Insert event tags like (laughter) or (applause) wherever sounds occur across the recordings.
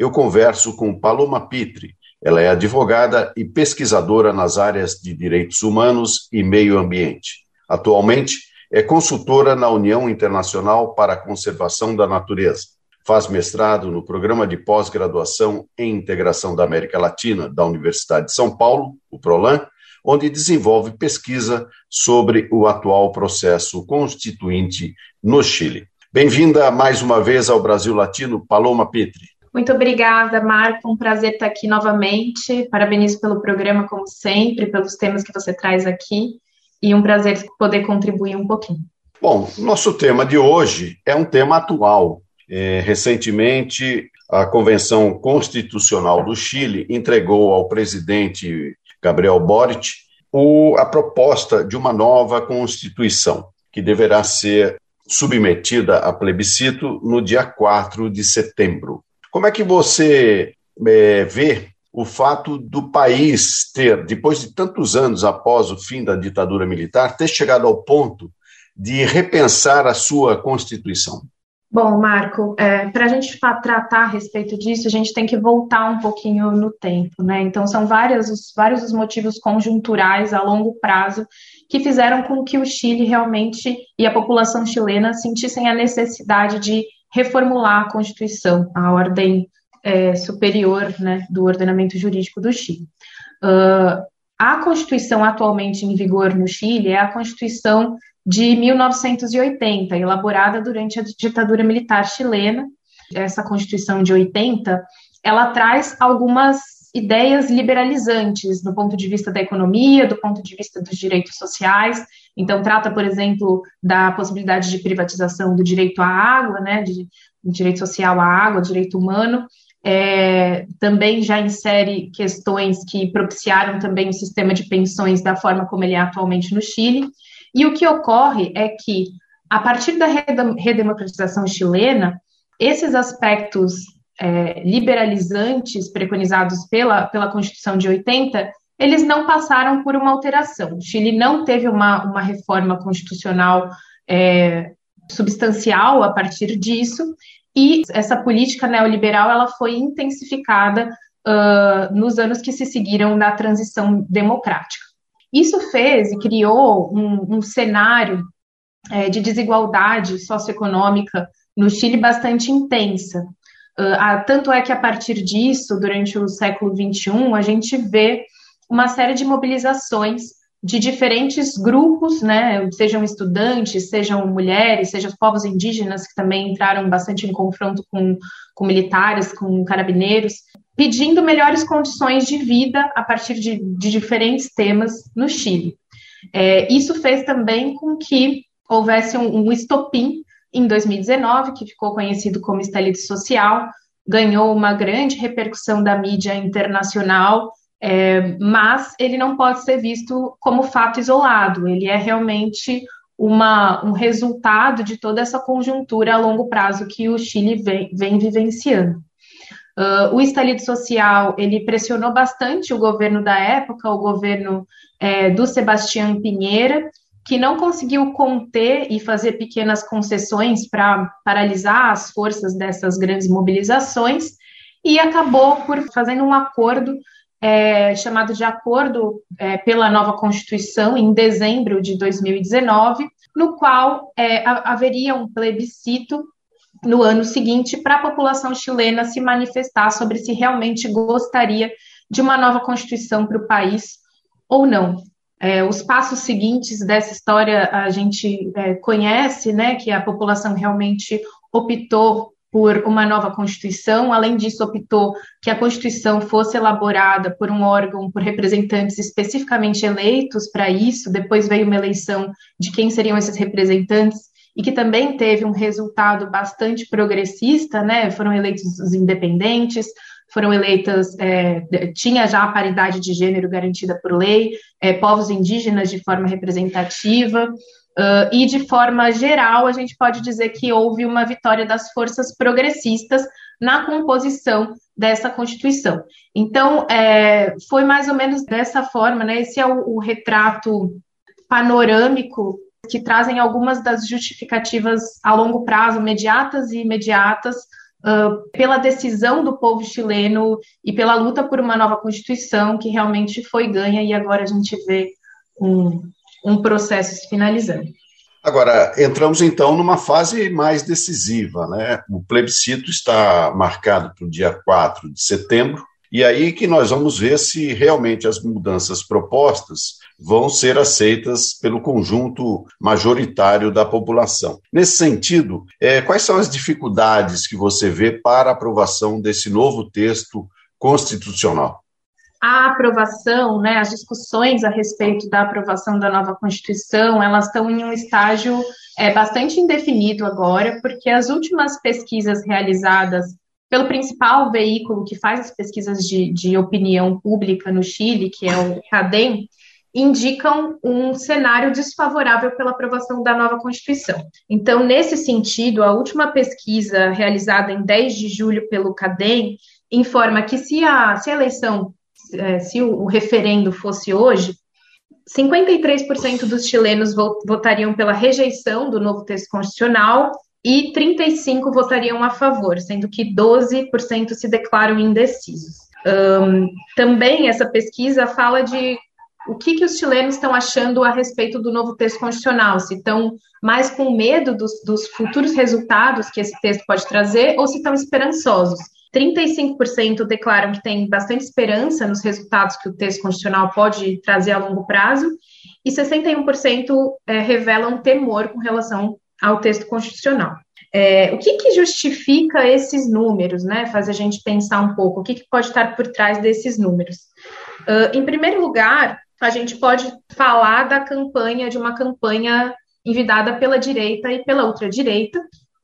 eu converso com Paloma Pitre. Ela é advogada e pesquisadora nas áreas de direitos humanos e meio ambiente. Atualmente, é consultora na União Internacional para a Conservação da Natureza. Faz mestrado no Programa de Pós-Graduação em Integração da América Latina da Universidade de São Paulo, o PROLAN, onde desenvolve pesquisa sobre o atual processo constituinte no Chile. Bem-vinda mais uma vez ao Brasil Latino, Paloma Petri. Muito obrigada, Marco. Um prazer estar aqui novamente. Parabenizo pelo programa, como sempre, pelos temas que você traz aqui. E um prazer poder contribuir um pouquinho. Bom, nosso tema de hoje é um tema atual. É, recentemente, a Convenção Constitucional do Chile entregou ao presidente Gabriel Boric o, a proposta de uma nova Constituição, que deverá ser submetida a plebiscito no dia 4 de setembro. Como é que você é, vê o fato do país ter, depois de tantos anos após o fim da ditadura militar, ter chegado ao ponto de repensar a sua Constituição? Bom, Marco, é, para a gente tratar a respeito disso, a gente tem que voltar um pouquinho no tempo, né? Então, são vários os, vários os motivos conjunturais a longo prazo que fizeram com que o Chile realmente e a população chilena sentissem a necessidade de reformular a Constituição, a ordem é, superior né, do ordenamento jurídico do Chile. Uh, a Constituição atualmente em vigor no Chile é a Constituição de 1980, elaborada durante a ditadura militar chilena. Essa Constituição de 80, ela traz algumas ideias liberalizantes do ponto de vista da economia, do ponto de vista dos direitos sociais. Então, trata, por exemplo, da possibilidade de privatização do direito à água, né, de, direito social à água, direito humano. É, também já insere questões que propiciaram também o sistema de pensões da forma como ele é atualmente no Chile. E o que ocorre é que, a partir da redemocratização chilena, esses aspectos é, liberalizantes preconizados pela, pela Constituição de 80, eles não passaram por uma alteração. O Chile não teve uma, uma reforma constitucional é, substancial a partir disso, e essa política neoliberal ela foi intensificada uh, nos anos que se seguiram da transição democrática. Isso fez e criou um, um cenário é, de desigualdade socioeconômica no Chile bastante intensa. Uh, tanto é que a partir disso, durante o século XXI, a gente vê uma série de mobilizações de diferentes grupos, né, sejam estudantes, sejam mulheres, sejam povos indígenas, que também entraram bastante em confronto com, com militares, com carabineiros, pedindo melhores condições de vida a partir de, de diferentes temas no Chile. É, isso fez também com que houvesse um, um estopim em 2019, que ficou conhecido como estalite social, ganhou uma grande repercussão da mídia internacional, é, mas ele não pode ser visto como fato isolado, ele é realmente uma, um resultado de toda essa conjuntura a longo prazo que o Chile vem, vem vivenciando. Uh, o estalido social ele pressionou bastante o governo da época, o governo é, do Sebastião Pinheira, que não conseguiu conter e fazer pequenas concessões para paralisar as forças dessas grandes mobilizações e acabou por fazendo um acordo é, chamado de Acordo é, pela Nova Constituição em dezembro de 2019, no qual é, haveria um plebiscito no ano seguinte para a população chilena se manifestar sobre se realmente gostaria de uma nova Constituição para o país ou não. É, os passos seguintes dessa história a gente é, conhece, né, que a população realmente optou por uma nova Constituição, além disso, optou que a Constituição fosse elaborada por um órgão, por representantes especificamente eleitos para isso, depois veio uma eleição de quem seriam esses representantes, e que também teve um resultado bastante progressista, né, foram eleitos os independentes, foram eleitas, é, tinha já a paridade de gênero garantida por lei, é, povos indígenas de forma representativa, uh, e de forma geral, a gente pode dizer que houve uma vitória das forças progressistas na composição dessa Constituição. Então, é, foi mais ou menos dessa forma, né? Esse é o, o retrato panorâmico que trazem algumas das justificativas a longo prazo, imediatas e imediatas, uh, pela decisão do povo chileno e pela luta por uma nova Constituição que realmente foi ganha e agora a gente vê um, um processo se finalizando. Agora, entramos então numa fase mais decisiva, né? O plebiscito está marcado para o dia 4 de setembro, e aí que nós vamos ver se realmente as mudanças propostas vão ser aceitas pelo conjunto majoritário da população. Nesse sentido, é, quais são as dificuldades que você vê para a aprovação desse novo texto constitucional? A aprovação, né, as discussões a respeito da aprovação da nova Constituição, elas estão em um estágio é, bastante indefinido agora, porque as últimas pesquisas realizadas pelo principal veículo que faz as pesquisas de, de opinião pública no Chile, que é o CADEM, indicam um cenário desfavorável pela aprovação da nova Constituição. Então, nesse sentido, a última pesquisa realizada em 10 de julho pelo CADEM informa que se a, se a eleição se o, o referendo fosse hoje, 53% dos chilenos votariam pela rejeição do novo texto constitucional e 35% votariam a favor, sendo que 12% se declaram indecisos. Um, também essa pesquisa fala de o que, que os chilenos estão achando a respeito do novo texto constitucional, se estão mais com medo dos, dos futuros resultados que esse texto pode trazer ou se estão esperançosos. 35% declaram que têm bastante esperança nos resultados que o texto constitucional pode trazer a longo prazo, e 61% é, revelam temor com relação ao texto constitucional. É, o que, que, justifica esses números, né? Faz a gente pensar um pouco o que, que pode estar por trás desses números. Uh, em primeiro lugar, a gente pode falar da campanha, de uma campanha envidada pela direita e pela ultradireita,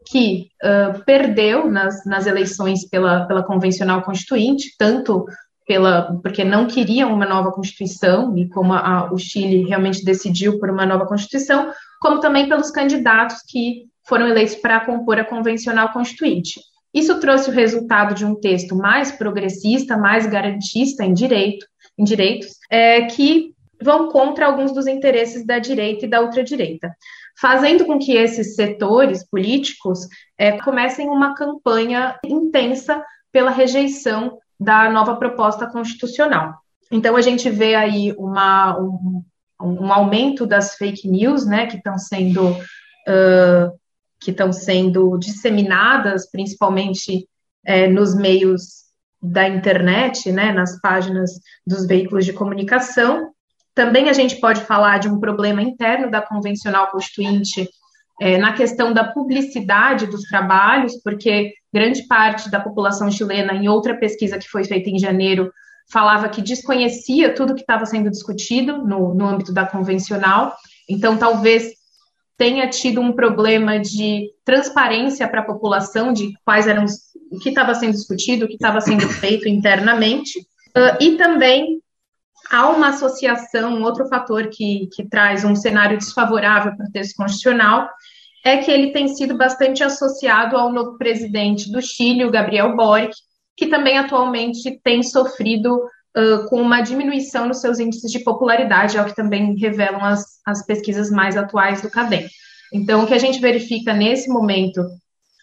que uh, perdeu nas, nas eleições pela, pela convencional constituinte, tanto pela porque não queriam uma nova constituição e como a, o Chile realmente decidiu por uma nova constituição, como também pelos candidatos que foram eleitos para compor a convencional constituinte. Isso trouxe o resultado de um texto mais progressista, mais garantista em direito, em direitos, é, que vão contra alguns dos interesses da direita e da ultradireita fazendo com que esses setores políticos é, comecem uma campanha intensa pela rejeição da nova proposta constitucional. Então, a gente vê aí uma, um, um aumento das fake news, né, que estão sendo, uh, que estão sendo disseminadas, principalmente é, nos meios da internet, né, nas páginas dos veículos de comunicação, também a gente pode falar de um problema interno da convencional constituinte é, na questão da publicidade dos trabalhos, porque grande parte da população chilena, em outra pesquisa que foi feita em janeiro, falava que desconhecia tudo que estava sendo discutido no, no âmbito da convencional. Então, talvez tenha tido um problema de transparência para a população de quais eram os, o que estava sendo discutido, o que estava sendo feito internamente, uh, e também há uma associação, um outro fator que, que traz um cenário desfavorável para o texto constitucional é que ele tem sido bastante associado ao novo presidente do Chile, o Gabriel Boric, que também atualmente tem sofrido uh, com uma diminuição nos seus índices de popularidade, é o que também revelam as, as pesquisas mais atuais do CADEM. Então, o que a gente verifica nesse momento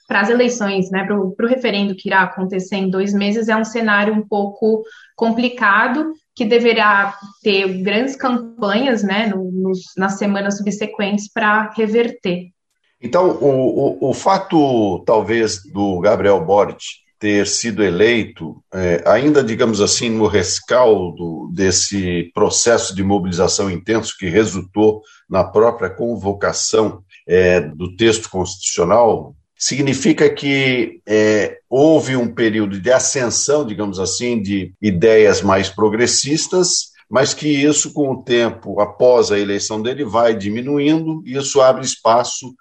para as eleições, né, para o referendo que irá acontecer em dois meses, é um cenário um pouco complicado, que deverá ter grandes campanhas né, no, nos, nas semanas subsequentes para reverter. Então, o, o, o, fato, talvez, do Gabriel Boric ter sido eleito, é, ainda, digamos assim, no rescaldo desse processo de mobilização intenso que resultou na própria convocação é, do texto constitucional, significa que é, houve um período de ascensão, digamos assim, de ideias mais progressistas, mas que isso, com o tempo, após a eleição dele, vai diminuindo, e isso abre espaço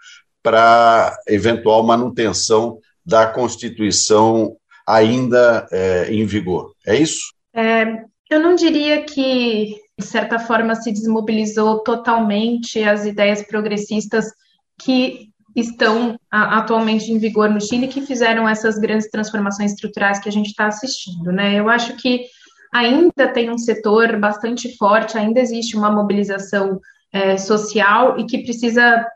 para eventual manutenção da Constituição ainda é, em vigor. É isso? É, eu não diria que, de certa forma, se desmobilizou totalmente as ideias progressistas que estão a, atualmente em vigor no Chile, que fizeram essas grandes transformações estruturais que a gente está assistindo. Né? Eu acho que ainda tem um setor bastante forte, ainda existe uma mobilização é, social e que precisa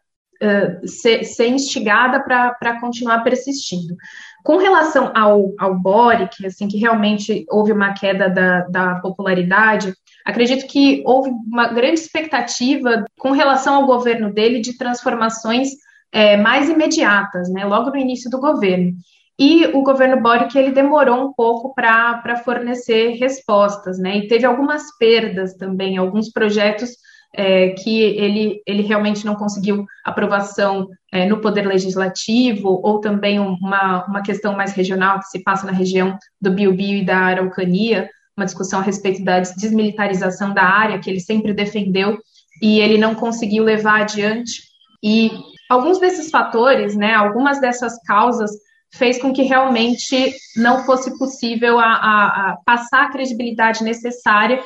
é, ser, ser, instigada para continuar persistindo. Com relação ao, ao Boric, assim, que realmente houve uma queda da, da popularidade, acredito que houve uma grande expectativa com relação ao governo dele de transformações é, mais imediatas, né, logo no início do governo. E o governo Boric ele demorou um pouco para fornecer respostas, né? E teve algumas perdas também, alguns projetos é, que ele, ele realmente não conseguiu aprovação é, no Poder Legislativo, ou também uma, uma questão mais regional que se passa na região do Biobío e da Araucania, uma discussão a respeito da desmilitarização da área, que ele sempre defendeu, e ele não conseguiu levar adiante. E alguns desses fatores, né, algumas dessas causas fez com que realmente não fosse possível a, a, a passar a credibilidade necessária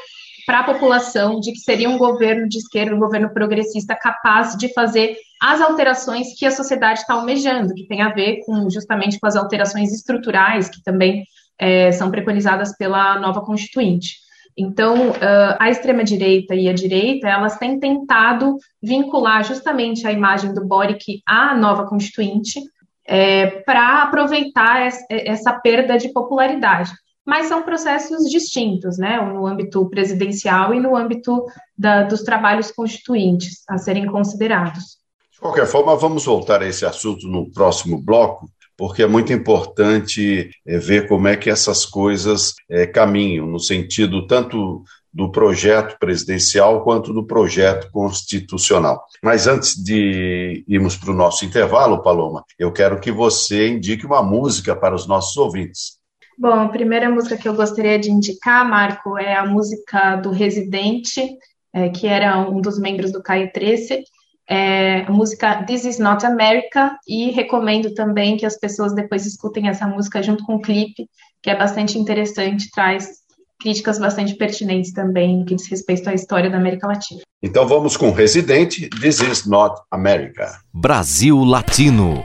para a população de que seria um governo de esquerda, um governo progressista capaz de fazer as alterações que a sociedade está almejando, que tem a ver com justamente com as alterações estruturais que também é, são preconizadas pela nova Constituinte. Então, uh, a extrema-direita e a direita, elas têm tentado vincular justamente a imagem do Boric à nova Constituinte, é, para aproveitar essa perda de popularidade. Mas são processos distintos, né, no âmbito presidencial e no âmbito da, dos trabalhos constituintes a serem considerados. De qualquer forma, vamos voltar a esse assunto no próximo bloco, porque é muito importante é, ver como é que essas coisas é, caminham, no sentido tanto do projeto presidencial quanto do projeto constitucional. Mas antes de irmos para o nosso intervalo, Paloma, eu quero que você indique uma música para os nossos ouvintes. Bom, a primeira música que eu gostaria de indicar, Marco, é a música do Residente, é, que era um dos membros do Caio 13, é, a música This Is Not America, e recomendo também que as pessoas depois escutem essa música junto com o clipe, que é bastante interessante, traz críticas bastante pertinentes também no que diz respeito à história da América Latina. Então vamos com Residente, This is Not America. Brasil Latino.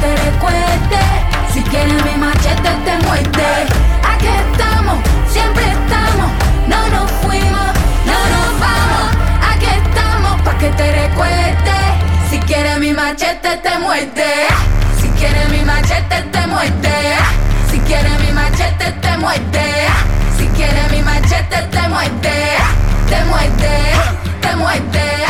Te recuerde. Si quieres mi machete te muerte. Aquí estamos, siempre estamos, no nos fuimos, no nos vamos. Aquí estamos para que te recuerde. Si quieres mi machete te muerte. Si quieres mi machete te muerte. Si quieres mi machete te muerte. Si quieres mi machete te muerte. Te muerte, te muerte.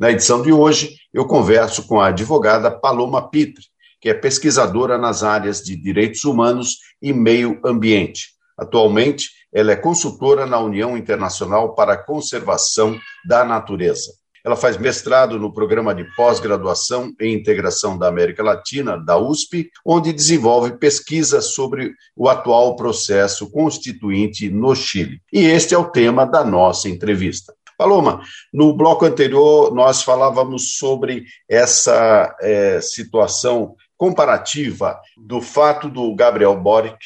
Na edição de hoje, eu converso com a advogada Paloma Pitre, que é pesquisadora nas áreas de direitos humanos e meio ambiente. Atualmente, ela é consultora na União Internacional para a Conservação da Natureza. Ela faz mestrado no programa de pós-graduação em integração da América Latina, da USP, onde desenvolve pesquisas sobre o atual processo constituinte no Chile. E este é o tema da nossa entrevista. Paloma, no bloco anterior nós falávamos sobre essa é, situação comparativa do fato do Gabriel Boric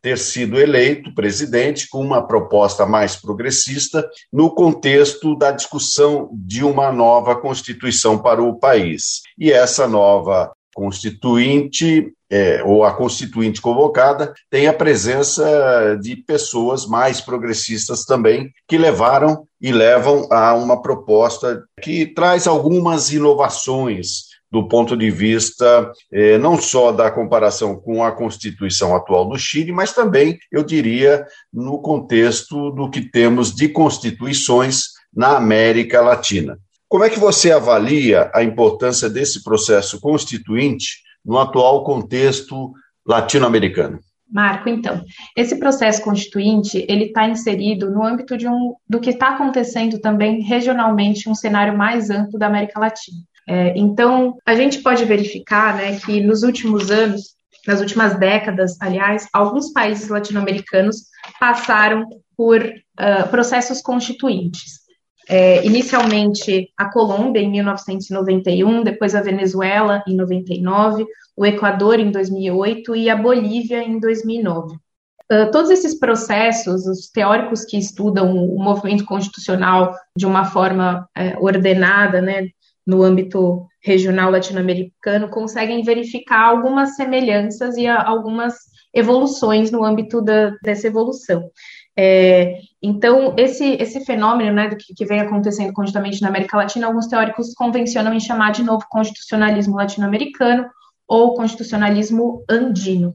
ter sido eleito presidente com uma proposta mais progressista no contexto da discussão de uma nova constituição para o país. E essa nova constituinte é, ou a constituinte convocada tem a presença de pessoas mais progressistas também que levaram e levam a uma proposta que traz algumas inovações do ponto de vista eh, não só da comparação com a Constituição atual do Chile, mas também, eu diria, no contexto do que temos de constituições na América Latina. Como é que você avalia a importância desse processo constituinte no atual contexto latino-americano? Marco, então, esse processo constituinte ele está inserido no âmbito de um do que está acontecendo também regionalmente, um cenário mais amplo da América Latina. É, então, a gente pode verificar, né, que nos últimos anos, nas últimas décadas, aliás, alguns países latino-americanos passaram por uh, processos constituintes. É, inicialmente a Colômbia em 1991, depois a Venezuela em 99, o Equador em 2008 e a Bolívia em 2009. Uh, todos esses processos, os teóricos que estudam o movimento constitucional de uma forma uh, ordenada, né, no âmbito regional latino-americano, conseguem verificar algumas semelhanças e a, algumas evoluções no âmbito da, dessa evolução. É, então, esse, esse fenômeno né, que, que vem acontecendo conjuntamente na América Latina, alguns teóricos convencionam em chamar de novo constitucionalismo latino-americano ou constitucionalismo andino.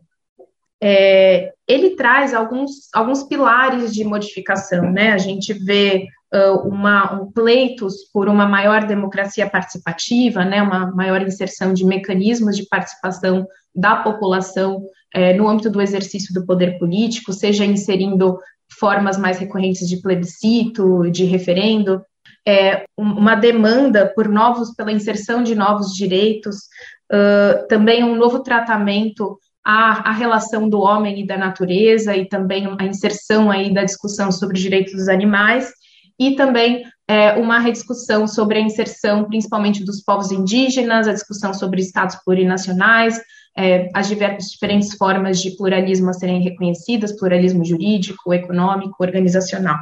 É, ele traz alguns, alguns pilares de modificação, né? A gente vê uh, uma, um pleitos por uma maior democracia participativa, né, uma maior inserção de mecanismos de participação da população é, no âmbito do exercício do poder político, seja inserindo formas mais recorrentes de plebiscito, de referendo, é, uma demanda por novos, pela inserção de novos direitos, uh, também um novo tratamento à, à, relação do homem e da natureza, e também a inserção aí da discussão sobre direitos dos animais, e também é, uma rediscussão sobre a inserção, principalmente dos povos indígenas, a discussão sobre estados plurinacionais, é, as diferentes formas de pluralismo a serem reconhecidas, pluralismo jurídico, econômico, organizacional.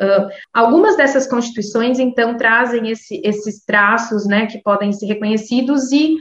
Uh, algumas dessas constituições, então, trazem esse, esses traços, né, que podem ser reconhecidos e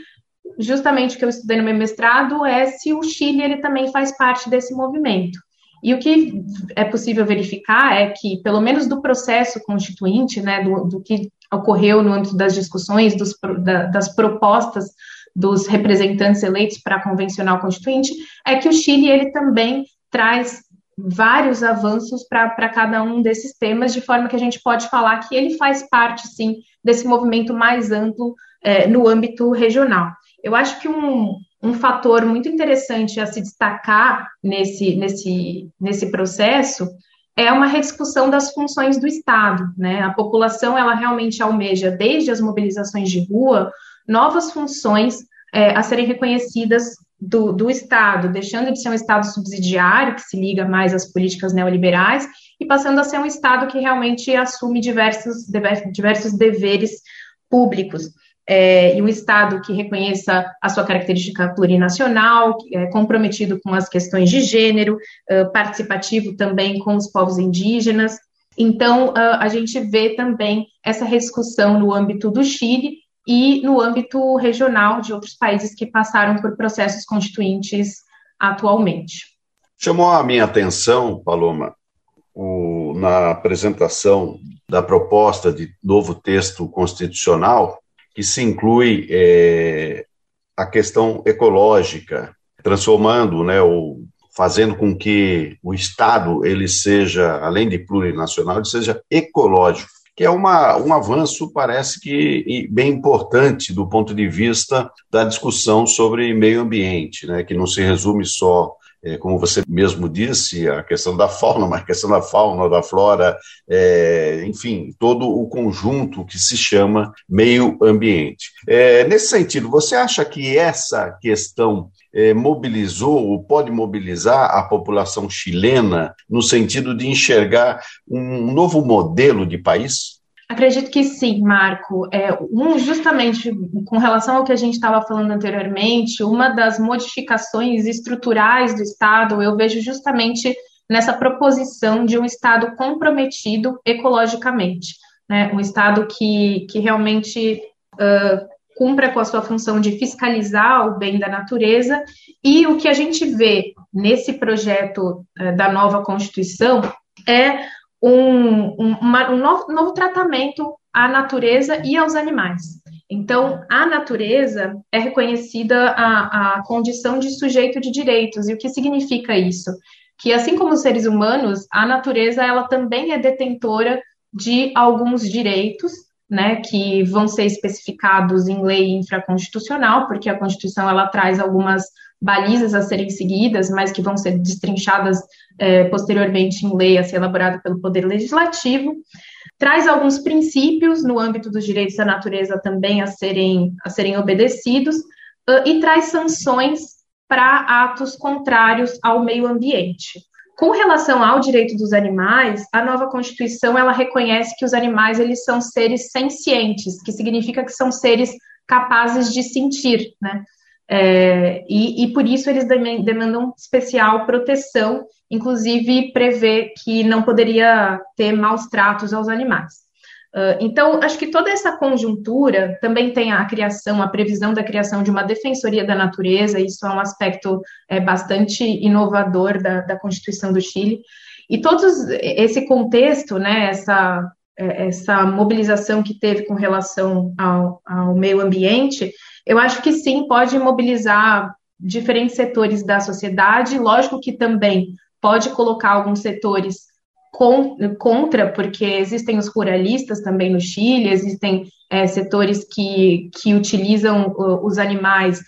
justamente o que eu estudei no meu mestrado é se o Chile ele também faz parte desse movimento. E o que é possível verificar é que, pelo menos do processo constituinte, né, do, do que ocorreu no âmbito das discussões, dos, da, das propostas dos representantes eleitos para a convencional constituinte, é que o Chile ele também traz vários avanços para cada um desses temas, de forma que a gente pode falar que ele faz parte, sim, desse movimento mais amplo é, no âmbito regional. Eu acho que um, um fator muito interessante a se destacar nesse, nesse, nesse processo é uma rediscussão das funções do Estado. Né? A população ela realmente almeja, desde as mobilizações de rua, novas funções é, a serem reconhecidas do, do, Estado, deixando de ser um Estado subsidiário, que se liga mais às políticas neoliberais, e passando a ser um Estado que realmente assume diversos, diversos deveres públicos. É, e um Estado que reconheça a sua característica plurinacional, é, comprometido com as questões de gênero, é, participativo também com os povos indígenas. Então, a gente vê também essa rediscussão no âmbito do Chile, e no âmbito regional de outros países que passaram por processos constituintes atualmente. Chamou a minha atenção, Paloma, o, na apresentação da proposta de novo texto constitucional, que se inclui é, a questão ecológica, transformando, né, ou fazendo com que o Estado ele seja, além de plurinacional, ele seja ecológico que é uma, um avanço, parece que bem importante do ponto de vista da discussão sobre meio ambiente, né, que não se resume só como você mesmo disse, a questão da fauna, mas a questão da fauna, da flora, é, enfim, todo o conjunto que se chama meio ambiente. É, nesse sentido, você acha que essa questão é, mobilizou ou pode mobilizar a população chilena no sentido de enxergar um novo modelo de país? Acredito que sim, Marco. É, um, justamente com relação ao que a gente estava falando anteriormente, uma das modificações estruturais do Estado eu vejo justamente nessa proposição de um Estado comprometido ecologicamente, né? um Estado que, que realmente uh, cumpra com a sua função de fiscalizar o bem da natureza, e o que a gente vê nesse projeto uh, da nova Constituição é um, um, uma, um novo, novo tratamento à natureza e aos animais. Então, a natureza é reconhecida a, a condição de sujeito de direitos. E o que significa isso? Que, assim como os seres humanos, a natureza ela também é detentora de alguns direitos, né, que vão ser especificados em lei infraconstitucional, porque a Constituição ela traz algumas balizas a serem seguidas, mas que vão ser destrinchadas é, posteriormente em lei a ser elaborada pelo Poder Legislativo. Traz alguns princípios no âmbito dos direitos da natureza também a serem, a serem obedecidos, uh, e traz sanções para atos contrários ao meio ambiente. Com relação ao direito dos animais, a nova Constituição ela reconhece que os animais eles são seres sencientes, que significa que são seres capazes de sentir, né? É, e, e, por isso eles demandam especial proteção, inclusive prevê que não poderia ter maus tratos aos animais. Uh, então, acho que toda essa conjuntura também tem a criação, a previsão da criação de uma defensoria da natureza, isso é um aspecto é, bastante inovador da, da Constituição do Chile. E todo esse contexto, né, essa, é, essa mobilização que teve com relação ao, ao meio ambiente, eu acho que sim, pode mobilizar diferentes setores da sociedade, lógico que também pode colocar alguns setores contra, porque existem os ruralistas também no Chile, existem é, setores que, que utilizam os animais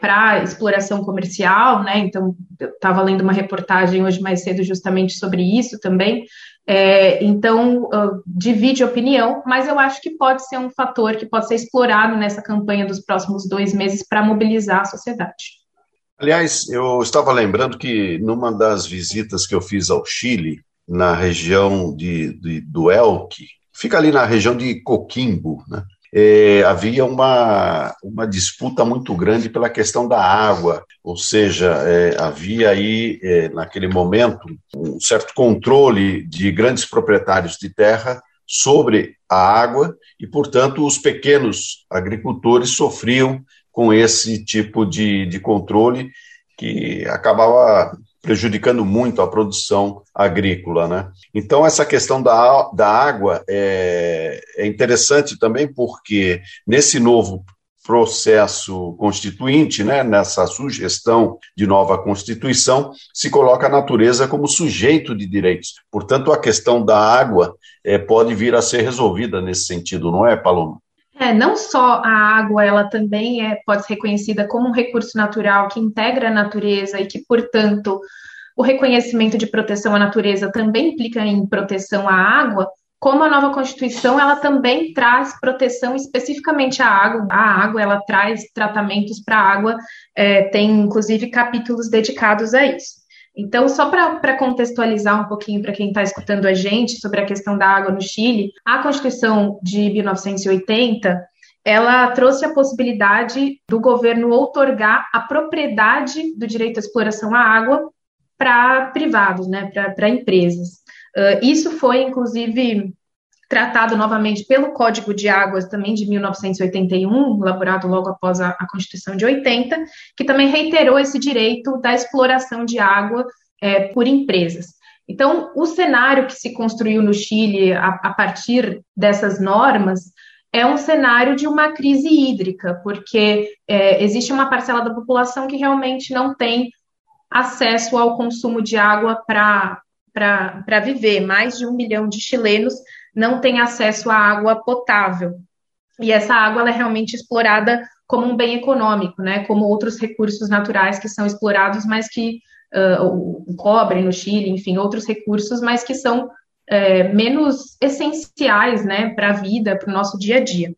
para exploração comercial, né? Então, eu estava lendo uma reportagem hoje mais cedo justamente sobre isso também. É, então, uh, divide opinião, mas eu acho que pode ser um fator que pode ser explorado nessa campanha dos próximos dois meses para mobilizar a sociedade. Aliás, eu estava lembrando que numa das visitas que eu fiz ao Chile, na região de, de do Elque, fica ali na região de Coquimbo, né? É, havia uma, uma disputa muito grande pela questão da água, ou seja, é, havia aí, é, naquele momento, um certo controle de grandes proprietários de terra sobre a água e, portanto, os pequenos agricultores sofriam com esse tipo de, de controle que acabava prejudicando muito a produção agrícola, né? Então essa questão da, da água é, é interessante também porque nesse novo processo constituinte, né, nessa sugestão de nova Constituição, se coloca a natureza como sujeito de direitos. Portanto, a questão da água é, pode vir a ser resolvida nesse sentido, não é, Paloma? É, não só a água, ela também é, pode ser reconhecida como um recurso natural que integra a natureza e que, portanto, o reconhecimento de proteção à natureza também implica em proteção à água, como a nova Constituição, ela também traz proteção especificamente à água. A água, ela traz tratamentos para a água, é, tem inclusive capítulos dedicados a isso. Então, só para contextualizar um pouquinho para quem está escutando a gente sobre a questão da água no Chile, a Constituição de 1980 ela trouxe a possibilidade do governo outorgar a propriedade do direito à exploração à água para privados, né, para empresas. Uh, isso foi, inclusive, tratado novamente pelo Código de Águas, também de 1981, elaborado logo após a, a Constituição de 80, que também reiterou esse direito da exploração de água é, por empresas. Então, o cenário que se construiu no Chile a, a partir dessas normas é um cenário de uma crise hídrica, porque é, existe uma parcela da população que realmente não tem acesso ao consumo de água para viver. Mais de um milhão de chilenos não tem acesso à água potável. E essa água é realmente explorada como um bem econômico, né? Como outros recursos naturais que são explorados, mas que uh, o cobre no Chile, enfim, outros recursos, mas que são é, menos essenciais, né, para a vida, para o nosso dia a dia.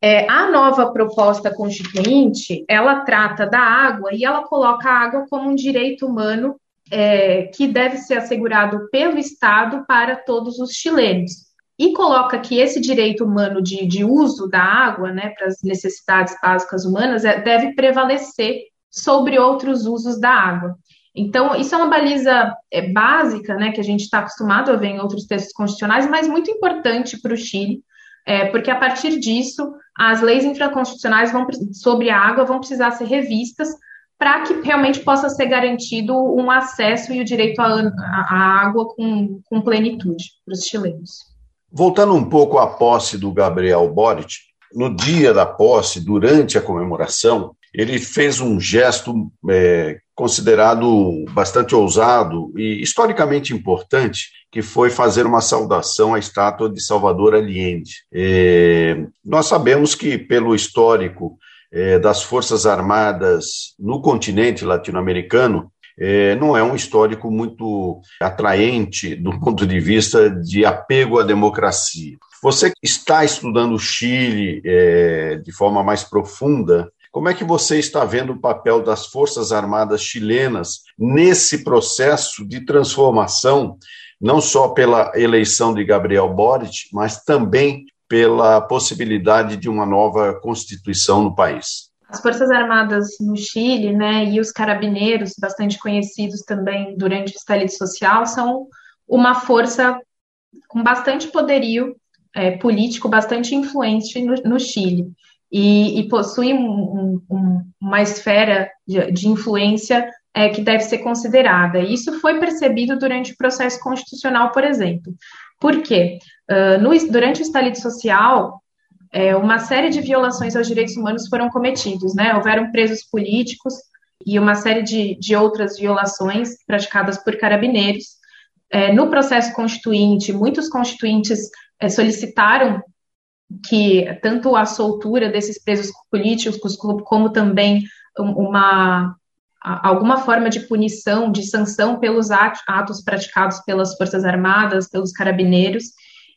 É, a nova proposta constituinte, ela trata da água e ela coloca a água como um direito humano é, que deve ser assegurado pelo Estado para todos os chilenos e coloca que esse direito humano de, de uso da água, né, para as necessidades básicas humanas, é, deve prevalecer sobre outros usos da água. Então, isso é uma baliza é, básica, né, que a gente está acostumado a ver em outros textos constitucionais, mas muito importante para o Chile, é, porque a partir disso, as leis infraconstitucionais vão, sobre a água vão precisar ser revistas para que realmente possa ser garantido um acesso e o direito à, água com, com plenitude para os chilenos. Voltando um pouco à posse do Gabriel Boric, no dia da posse, durante a comemoração, ele fez um gesto é, considerado bastante ousado e historicamente importante, que foi fazer uma saudação à estátua de Salvador Allende. É, nós sabemos que, pelo histórico é, das Forças Armadas no continente latino-americano, é, não é um histórico muito atraente do ponto de vista de apego à democracia. Você está estudando o Chile é, de forma mais profunda, como é que você está vendo o papel das Forças Armadas chilenas nesse processo de transformação, não só pela eleição de Gabriel Boric, mas também pela possibilidade de uma nova constituição no país? As Forças Armadas no Chile, né, e os carabineiros, bastante conhecidos também durante o estalite social, são uma força com bastante poderio é, político, bastante influente no, no Chile. E, e possui um, um, uma esfera de, de influência é, que deve ser considerada. Isso foi percebido durante o processo constitucional, por exemplo. Por quê? Uh, no, durante o estalite social, é, uma série de violações aos direitos humanos foram cometidos, né? Houveram presos políticos e uma série de, de outras violações praticadas por carabineiros. é, no processo constituinte, muitos constituintes é, solicitaram que tanto a soltura desses presos políticos, como também uma alguma forma de punição, de sanção pelos atos praticados pelas Forças Armadas, pelos carabineiros,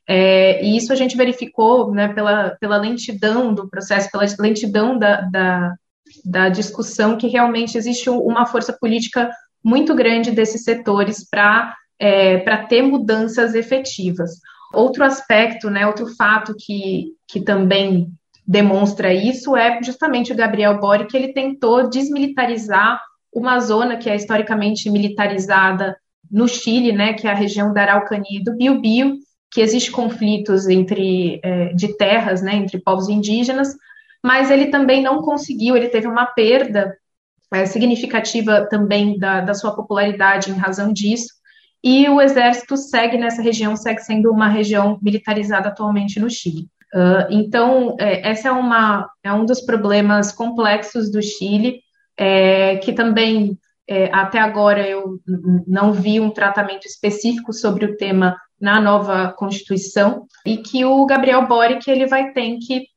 é, e isso a gente verificou né, pela, pela lentidão do processo, pela lentidão da, da, da discussão, que realmente existe uma força política muito grande desses setores para é, ter mudanças efetivas. Outro aspecto, né, outro fato que, que também demonstra isso é justamente o Gabriel Boric, que ele tentou desmilitarizar uma zona que é historicamente militarizada no Chile, né, que é a região da Araucania e do Biobío, que existe conflitos entre é, de terras, né, entre povos indígenas, mas ele também não conseguiu, ele teve uma perda é, significativa também da, da sua popularidade em razão disso, e o exército segue nessa região, segue sendo uma região militarizada atualmente no Chile. Uh, então, é, essa é, uma, é um dos problemas complexos do Chile, é, que também é, até agora eu não vi um tratamento específico sobre o tema na nova Constituição, e que o Gabriel Boric ele vai ter que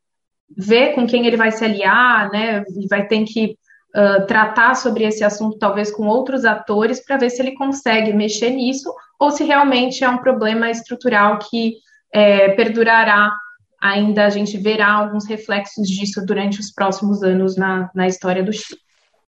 ver com quem ele vai se aliar, né, e vai ter que uh, tratar sobre esse assunto, talvez com outros atores, para ver se ele consegue mexer nisso, ou se realmente é um problema estrutural que é, perdurará ainda, a gente verá alguns reflexos disso durante os próximos anos na, na história do Chile.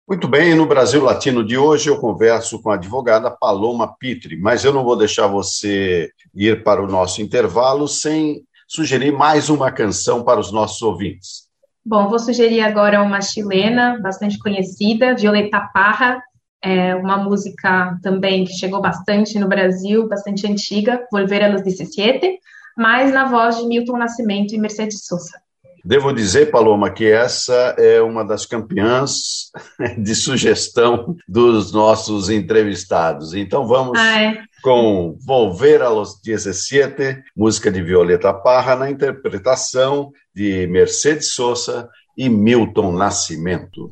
Muito bem, no Brasil Latino de hoje eu converso com a advogada Paloma Pitre, mas eu não vou deixar você ir para o nosso intervalo sem sugerir mais uma canção para os nossos ouvintes. Bom, vou sugerir agora uma chilena bastante conhecida, Violeta Parra, é uma música também que chegou bastante no Brasil, bastante antiga, Volver a los 17, mas na voz de Milton Nascimento e Mercedes Sosa. Devo dizer, Paloma, que essa é uma das campeãs (laughs) de sugestão dos nossos entrevistados. Então vamos ah, é. com Volver a los 17, música de Violeta Parra, na interpretação de Mercedes Sosa e Milton Nascimento.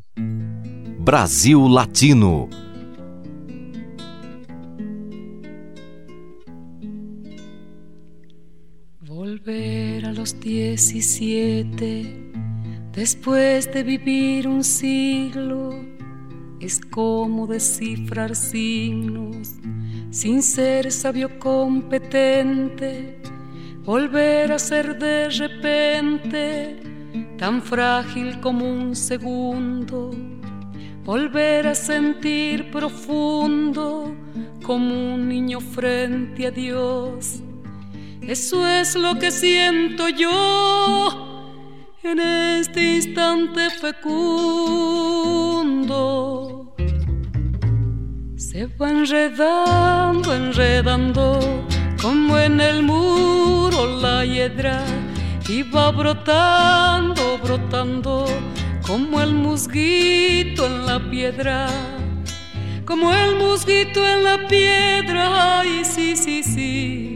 Brasil Latino Volver los 17, después de vivir un siglo, es como descifrar signos sin ser sabio competente, volver a ser de repente tan frágil como un segundo, volver a sentir profundo como un niño frente a Dios eso es lo que siento yo en este instante fecundo. Se va enredando, enredando, como en el muro la hiedra, y va brotando, brotando, como el musguito en la piedra. Como el musguito en la piedra, ay, sí, sí, sí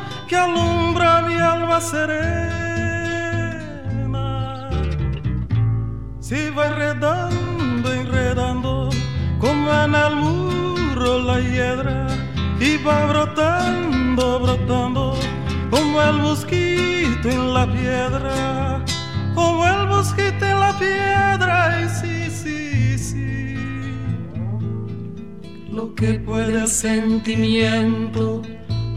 que alumbra mi alma serena. Si va enredando, enredando, como en el muro la hiedra, y va brotando, brotando, como el mosquito en la piedra, como el mosquito en la piedra, y sí, sí, sí. Lo que puede el sentimiento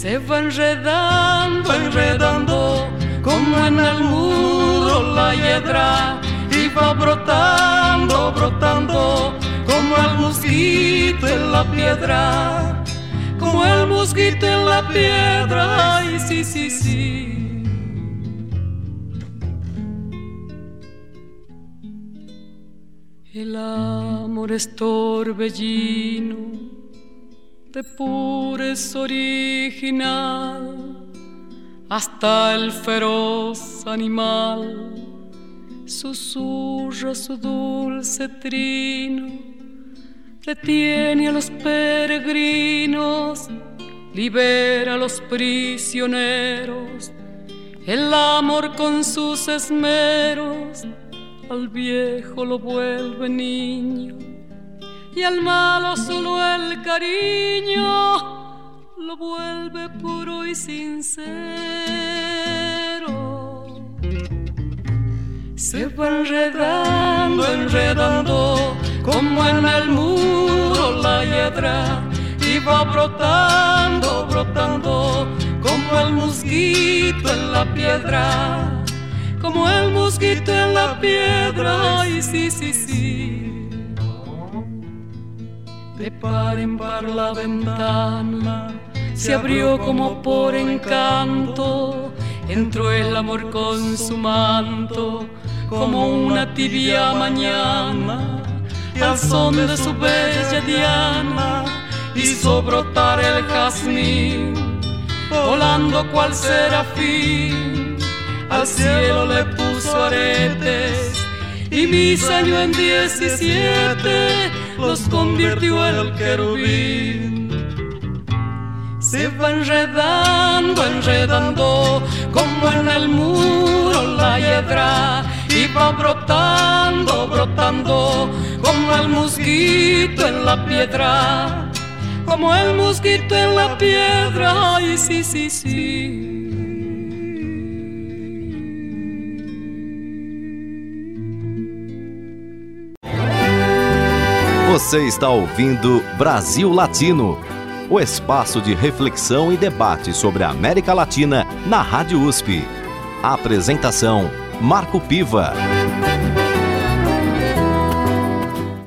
Se va enredando, enredando, como en el muro la hiedra, y va brotando, brotando, como el mosquito en la piedra, como el mosquito en la piedra, ay, sí, sí, sí. El amor es torbellino de pureza original, hasta el feroz animal susurra su dulce trino, detiene a los peregrinos, libera a los prisioneros, el amor con sus esmeros al viejo lo vuelve niño y al malo solo el cariño lo vuelve puro y sincero. Se va enredando, enredando como en el muro la hiedra y va brotando, brotando como el mosquito en la piedra como el mosquito en la piedra, y sí, sí, sí. De par en par la ventana se abrió como por encanto, entró el amor con su manto, como una tibia mañana, al son de su bella diana, hizo brotar el jazmín, volando cual serafín al cielo le puso aretes y mis años en diecisiete los convirtió el querubín. Se va enredando, enredando como en el muro la hiedra y va brotando, brotando como el mosquito en la piedra, como el mosquito en la piedra, ay sí, sí, sí. Você está ouvindo Brasil Latino, o espaço de reflexão e debate sobre a América Latina na Rádio USP. A apresentação: Marco Piva.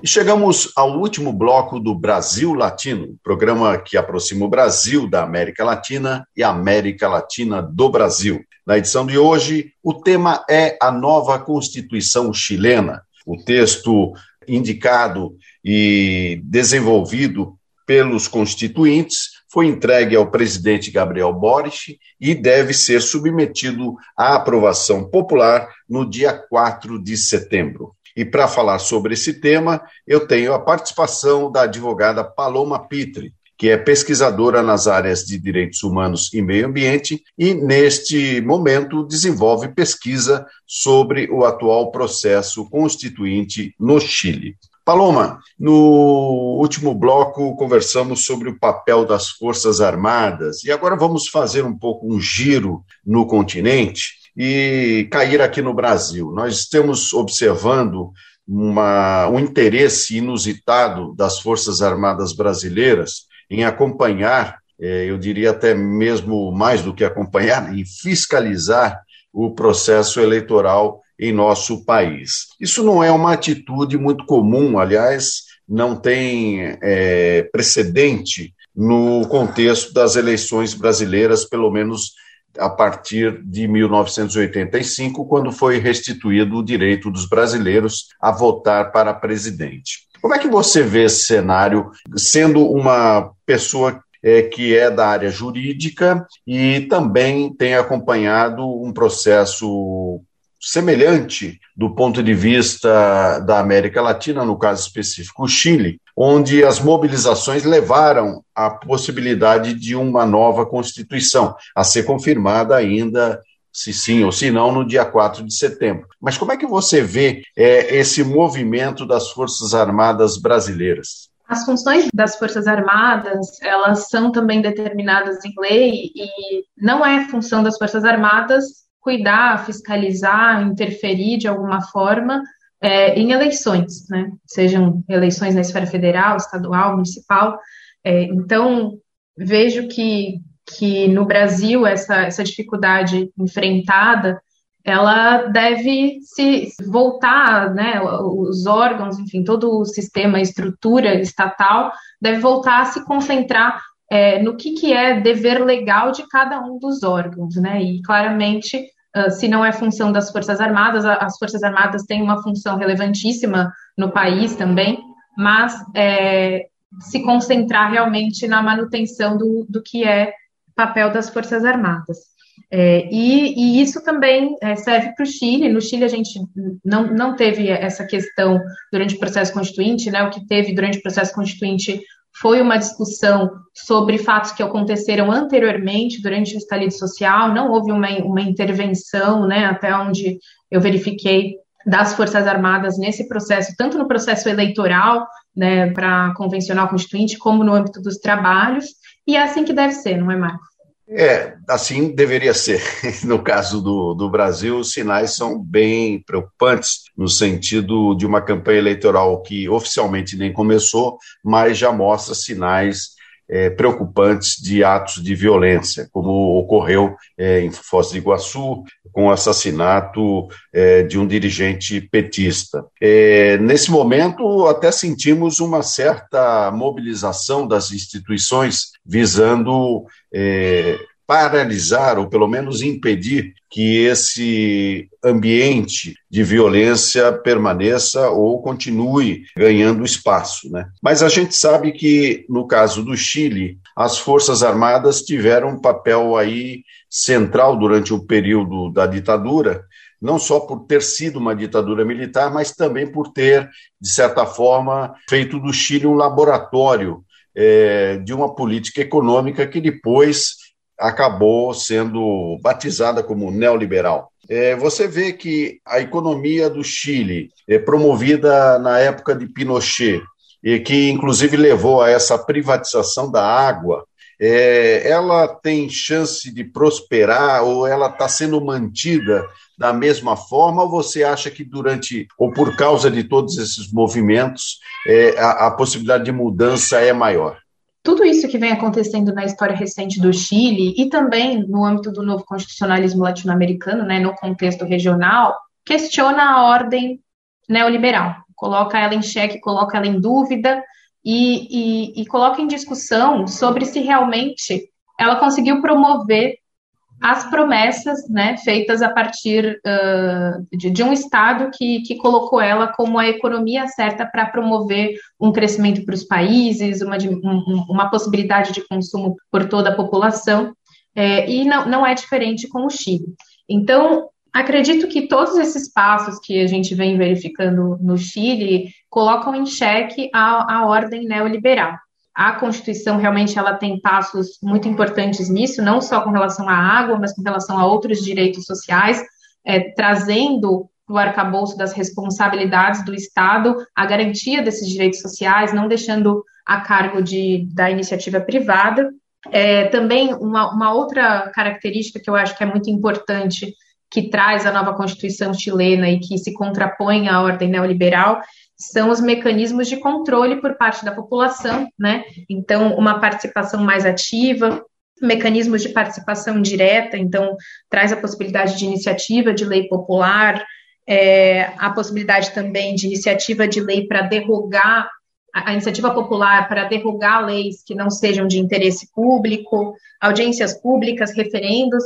E chegamos ao último bloco do Brasil Latino, programa que aproxima o Brasil da América Latina e a América Latina do Brasil. Na edição de hoje, o tema é a nova Constituição chilena. O texto indicado e desenvolvido pelos constituintes, foi entregue ao presidente Gabriel Boric e deve ser submetido à aprovação popular no dia 4 de setembro. E para falar sobre esse tema, eu tenho a participação da advogada Paloma Pitre, que é pesquisadora nas áreas de direitos humanos e meio ambiente e, neste momento, desenvolve pesquisa sobre o atual processo constituinte no Chile. Paloma, no último bloco conversamos sobre o papel das Forças Armadas e agora vamos fazer um pouco um giro no continente e cair aqui no Brasil. Nós estamos observando uma, um interesse inusitado das Forças Armadas brasileiras em acompanhar, eh, eu diria até mesmo mais do que acompanhar, em fiscalizar o processo eleitoral em nosso país. Isso não é uma atitude muito comum, aliás, não tem é, precedente no contexto das eleições brasileiras, pelo menos a partir de 1985, quando foi restituído o direito dos brasileiros a votar para presidente. Como é que você vê esse cenário, sendo uma pessoa é, que é da área jurídica e também tem acompanhado um processo semelhante do ponto de vista da América Latina, no caso específico o Chile, onde as mobilizações levaram à possibilidade de uma nova Constituição, a ser confirmada ainda se sim ou se não, no dia 4 de setembro. Mas como é que você vê é, esse movimento das Forças Armadas brasileiras? As funções das Forças Armadas, elas são também determinadas em lei e não é função das Forças Armadas cuidar, fiscalizar, interferir de alguma forma é, em eleições, né? Sejam eleições na esfera federal, estadual, municipal. É, então, vejo que, que no Brasil essa, essa dificuldade enfrentada ela deve se voltar, né, os órgãos, enfim, todo o sistema, estrutura estatal deve voltar a se concentrar é, no que, que é dever legal de cada um dos órgãos, né, e claramente, uh, se não é função das Forças Armadas, as Forças Armadas têm uma função relevantíssima no país também, mas é, se concentrar realmente na manutenção do, do que é papel das Forças Armadas. É, e, e, isso também é, serve para o Chile. No Chile, a gente não, não teve essa questão durante o processo constituinte, né? O que teve durante o processo constituinte foi uma discussão sobre fatos que aconteceram anteriormente, durante o estalido social, não houve uma, uma intervenção, né, até onde eu verifiquei, das Forças Armadas nesse processo, tanto no processo eleitoral, né, para convencional constituinte, como no âmbito dos trabalhos, e é assim que deve ser, não é, Marco? É, assim deveria ser. (laughs) No caso do, do Brasil, os sinais são bem preocupantes, no sentido de uma campanha eleitoral que oficialmente nem começou, mas já mostra sinais é, preocupantes de atos de violência, como ocorreu é, em Foz do Iguaçu, com o assassinato é, de um dirigente petista. É, nesse momento, até sentimos uma certa mobilização das instituições visando é, paralisar ou pelo menos impedir que esse ambiente de violência permaneça ou continue ganhando espaço. Né? Mas a gente sabe que, no caso do Chile, as Forças Armadas tiveram um papel aí central durante o período da ditadura, não só por ter sido uma ditadura militar, mas também por ter, de certa forma, feito do Chile um laboratório é, de uma política econômica que depois acabou sendo batizada como neoliberal. É, você vê que a economia do Chile, é promovida na época de Pinochet, e que inclusive levou a essa privatização da água, é, ela tem chance de prosperar ou ela está sendo mantida da mesma forma ou você acha que durante ou por causa de todos esses movimentos a, a possibilidade de mudança é maior? Tudo isso que vem acontecendo na história recente do Chile e também no âmbito do novo constitucionalismo latino-americano, né, no contexto regional, questiona a ordem neoliberal, coloca ela em xeque, coloca ela em dúvida e, e, e coloca em discussão sobre se realmente ela conseguiu promover as promessas né, feitas a partir uh, de, de, um Estado que, que colocou ela como a economia certa para promover um crescimento para os países, uma, um, uma possibilidade de consumo por toda a população, é, e não, não é diferente com o Chile. Então, acredito que todos esses passos que a gente vem verificando no Chile colocam em xeque a, a ordem neoliberal a Constituição realmente ela tem passos muito importantes nisso, não só com relação à água, mas com relação a outros direitos sociais, é, trazendo o arcabouço das responsabilidades do Estado a garantia desses direitos sociais, não deixando a cargo de, da iniciativa privada. É, também uma, uma outra característica que eu acho que é muito importante que traz a nova Constituição chilena e que se contrapõe à ordem neoliberal são os mecanismos de controle por parte da população, né? Então, uma participação mais ativa, mecanismos de participação direta, então, traz a possibilidade de iniciativa de lei popular, é, a possibilidade também de iniciativa de lei para derrogar a iniciativa popular para derrogar leis que não sejam de interesse público, audiências públicas, referendos,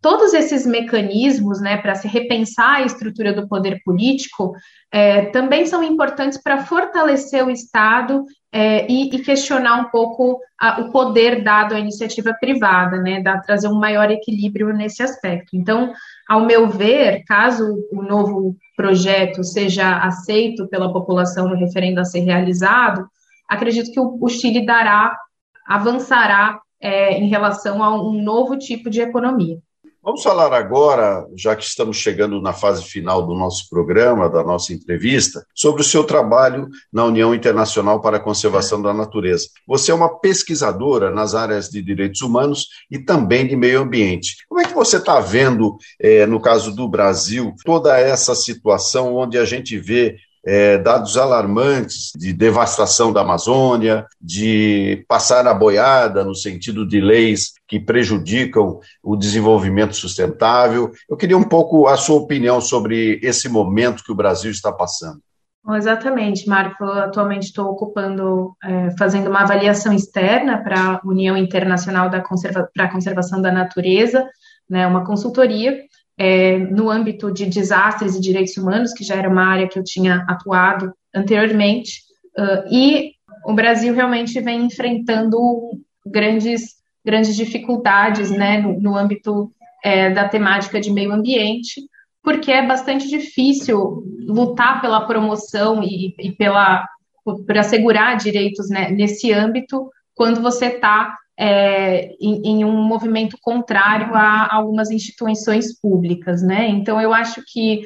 todos esses mecanismos, né, para se repensar a estrutura do poder político, é, também são importantes para fortalecer o Estado é, e, e, questionar um pouco a, o poder dado à iniciativa privada, né, da, trazer um maior equilíbrio nesse aspecto. Então, ao meu ver, caso o novo projeto seja aceito pela população no referendo a ser realizado, acredito que o, o Chile dará, avançará é, em relação a um novo tipo de economia. Vamos falar agora, já que estamos chegando na fase final do nosso programa, da nossa entrevista, sobre o seu trabalho na União Internacional para a Conservação da Natureza. Você é uma pesquisadora nas áreas de direitos humanos e também de meio ambiente. Como é que você está vendo, é, no caso do Brasil, toda essa situação onde a gente vê é, dados alarmantes de devastação da Amazônia, de passar a boiada no sentido de leis que prejudicam o desenvolvimento sustentável. Eu queria um pouco a sua opinião sobre esse momento que o Brasil está passando. Exatamente, Marco. Atualmente estou ocupando, é, fazendo uma avaliação externa para a União Internacional para a Conservação da Natureza, né, uma consultoria é, no âmbito de desastres e direitos humanos, que já era uma área que eu tinha atuado anteriormente, uh, e o Brasil realmente vem enfrentando grandes, grandes dificuldades né, no, no âmbito é, da temática de meio ambiente, porque é bastante difícil lutar pela promoção e, e pela por assegurar direitos né, nesse âmbito quando você está é, em, em, um movimento contrário a algumas instituições públicas, né? Então eu acho que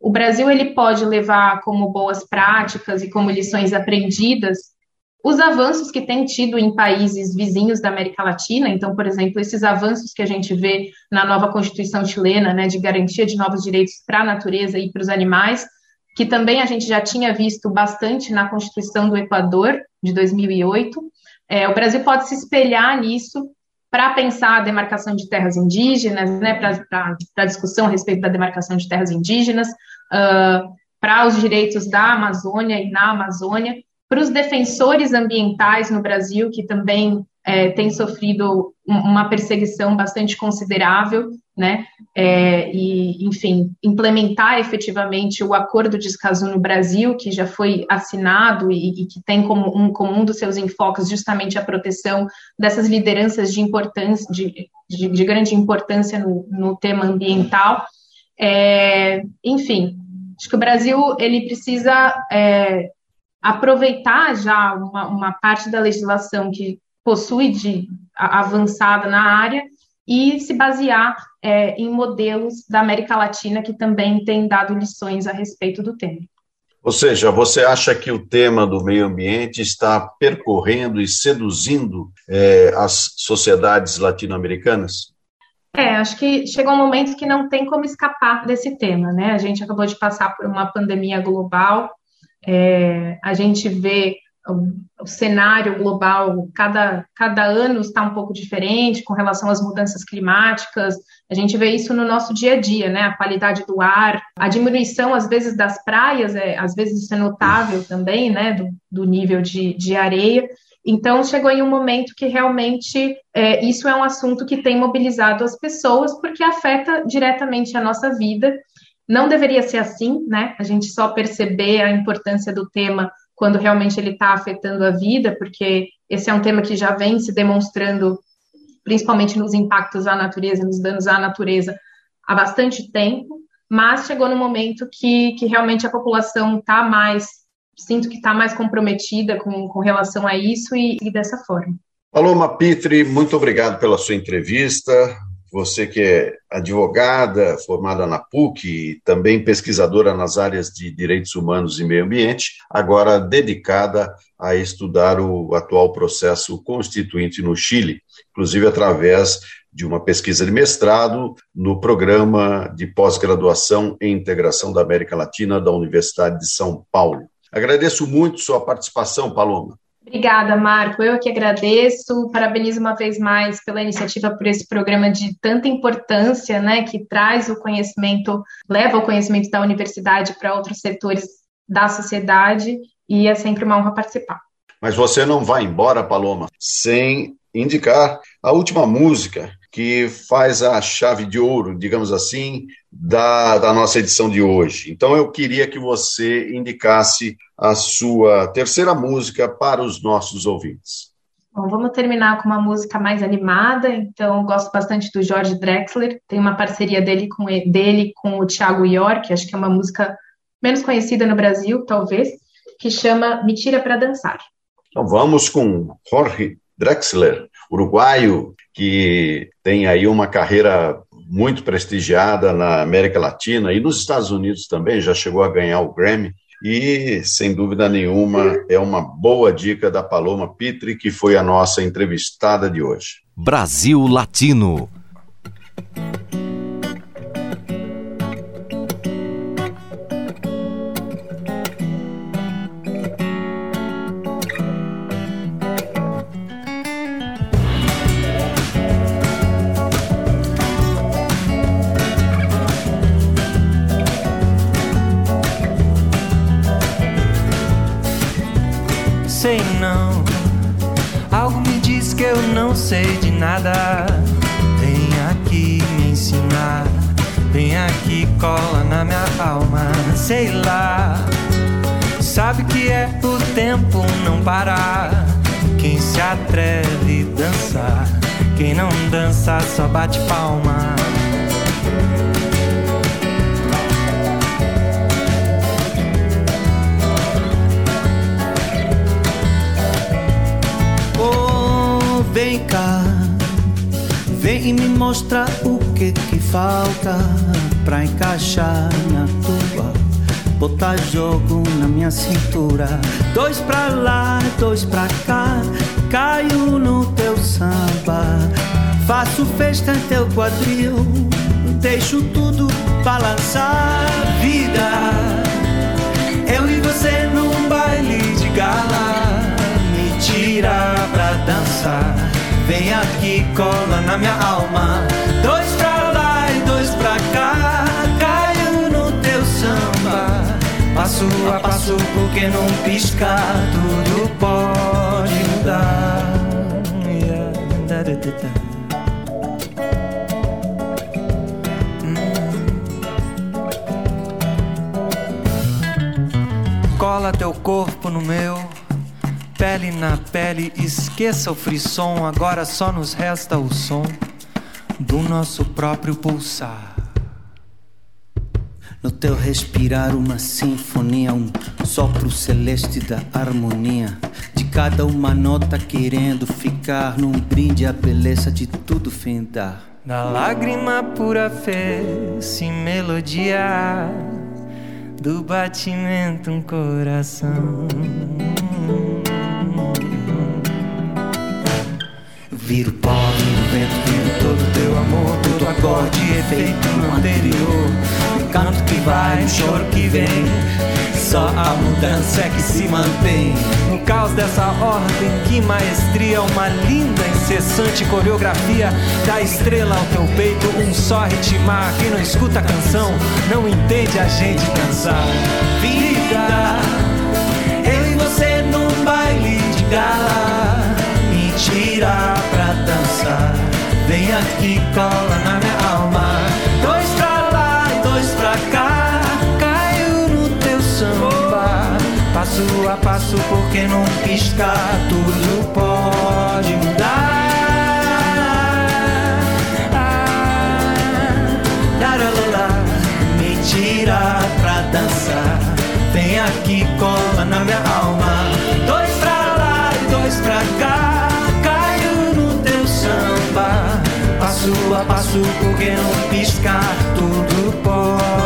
o Brasil ele pode levar como boas práticas e como lições aprendidas os avanços que tem tido em países vizinhos da América Latina. Então, por exemplo, esses avanços que a gente vê na nova Constituição chilena, né, de garantia de novos direitos para a natureza e para os animais, que também a gente já tinha visto bastante na Constituição do Equador de 2008. É, o Brasil pode se espelhar nisso para pensar a demarcação de terras indígenas, né, para a discussão a respeito da demarcação de terras indígenas, uh, para os direitos da Amazônia e na Amazônia, para os defensores ambientais no Brasil, que também é, tem sofrido uma perseguição bastante considerável, né? É, e, enfim, implementar efetivamente o Acordo de Escazú no Brasil, que já foi assinado e, e, que tem como um, como um dos seus enfoques justamente a proteção dessas lideranças de importância, de, de, de grande importância no, no tema ambiental. É, enfim, acho que o Brasil ele precisa é, aproveitar já uma, uma parte da legislação que possui de avançada na área e se basear é, em modelos da América Latina que também têm dado lições a respeito do tema. Ou seja, você acha que o tema do meio ambiente está percorrendo e seduzindo é, as sociedades latino-americanas? É, acho que chegou um momento que não tem como escapar desse tema, né? A gente acabou de passar por uma pandemia global, é, a gente vê o, o, cenário global, cada, cada ano está um pouco diferente com relação às mudanças climáticas. A gente vê isso no nosso dia a dia, né? A qualidade do ar, a diminuição, às vezes, das praias, é, às vezes isso é notável também, né? Do, do nível de, de areia. Então, chegou em um momento que realmente é, isso é um assunto que tem mobilizado as pessoas, porque afeta diretamente a nossa vida. Não deveria ser assim, né? A gente só perceber a importância do tema quando realmente ele está afetando a vida, porque esse é um tema que já vem se demonstrando, principalmente nos impactos à natureza, nos danos à natureza, há bastante tempo, mas chegou no momento que, que realmente a população está mais, sinto que está mais comprometida com, com relação a isso e, e dessa forma. Paloma Pitre, muito obrigado pela sua entrevista você que é advogada, formada na PUC também pesquisadora nas áreas de direitos humanos e meio ambiente, agora dedicada a estudar o atual processo constituinte no Chile, inclusive através de uma pesquisa de mestrado no programa de pós-graduação em integração da América Latina da Universidade de São Paulo. Agradeço muito sua participação, Paloma. Obrigada, Marco. Eu que agradeço. Parabenizo uma vez mais pela iniciativa por esse programa de tanta importância, né, que traz o conhecimento, leva o conhecimento da universidade para outros setores da sociedade e é sempre uma honra participar. Mas você não vai embora, Paloma, sem indicar a última música que faz a chave de ouro, digamos assim, da, da nossa edição de hoje. Então eu queria que você indicasse a sua terceira música para os nossos ouvintes. Bom, vamos terminar com uma música mais animada. Então, eu gosto bastante do George Drexler. Tem uma parceria dele com, dele com o Thiago York, acho que é uma música menos conhecida no Brasil, talvez, que chama Me Tira para Dançar. Então, vamos com Jorge Drexler, uruguaio, que tem aí uma carreira muito prestigiada na América Latina e nos Estados Unidos também, já chegou a ganhar o Grammy. E, sem dúvida nenhuma, é uma boa dica da Paloma Pitri, que foi a nossa entrevistada de hoje. Brasil Latino. Sei lá. Sabe que é o tempo não parar. Quem se atreve a dançar. Quem não dança só bate palma. Vem cá, vem e me mostra o que que falta pra encaixar na tua. Botar jogo na minha cintura. Dois pra lá, dois pra cá. Caio no teu samba. Faço festa em teu quadril. Deixo tudo balançar. Vida, eu e você num baile de gala. Me tira pra dançar. Vem aqui, cola na minha alma. Dois pra lá e dois pra cá. Passo a passo, porque não pisca, tudo pode mudar. Hum. Cola teu corpo no meu Pele na pele, esqueça o frisson, agora só nos resta o som do nosso próprio pulsar. No teu respirar, uma sinfonia, um sopro celeste da harmonia. De cada uma nota querendo ficar num brinde a beleza de tudo findar. Da lágrima pura fez melodia, do batimento um coração. Viro pó, viro vento, viro todo teu amor Todo acorde efeito anterior. Um canto que vai, um choro que vem Só a mudança é que se mantém. No caos dessa ordem, que maestria Uma linda, incessante coreografia. Da estrela ao teu peito, um só ritmar. Quem não escuta a canção, não entende a gente dançar. Vida, eu e você num baile de gala. Tira pra dançar. Vem aqui, cola na minha alma. Dois pra lá e dois pra cá. Caio no teu samba. Passo a passo, porque não piscar. Tudo pode mudar. me tira pra dançar. Vem aqui, cola na minha alma. Passo a passo, porque não piscar, tudo pode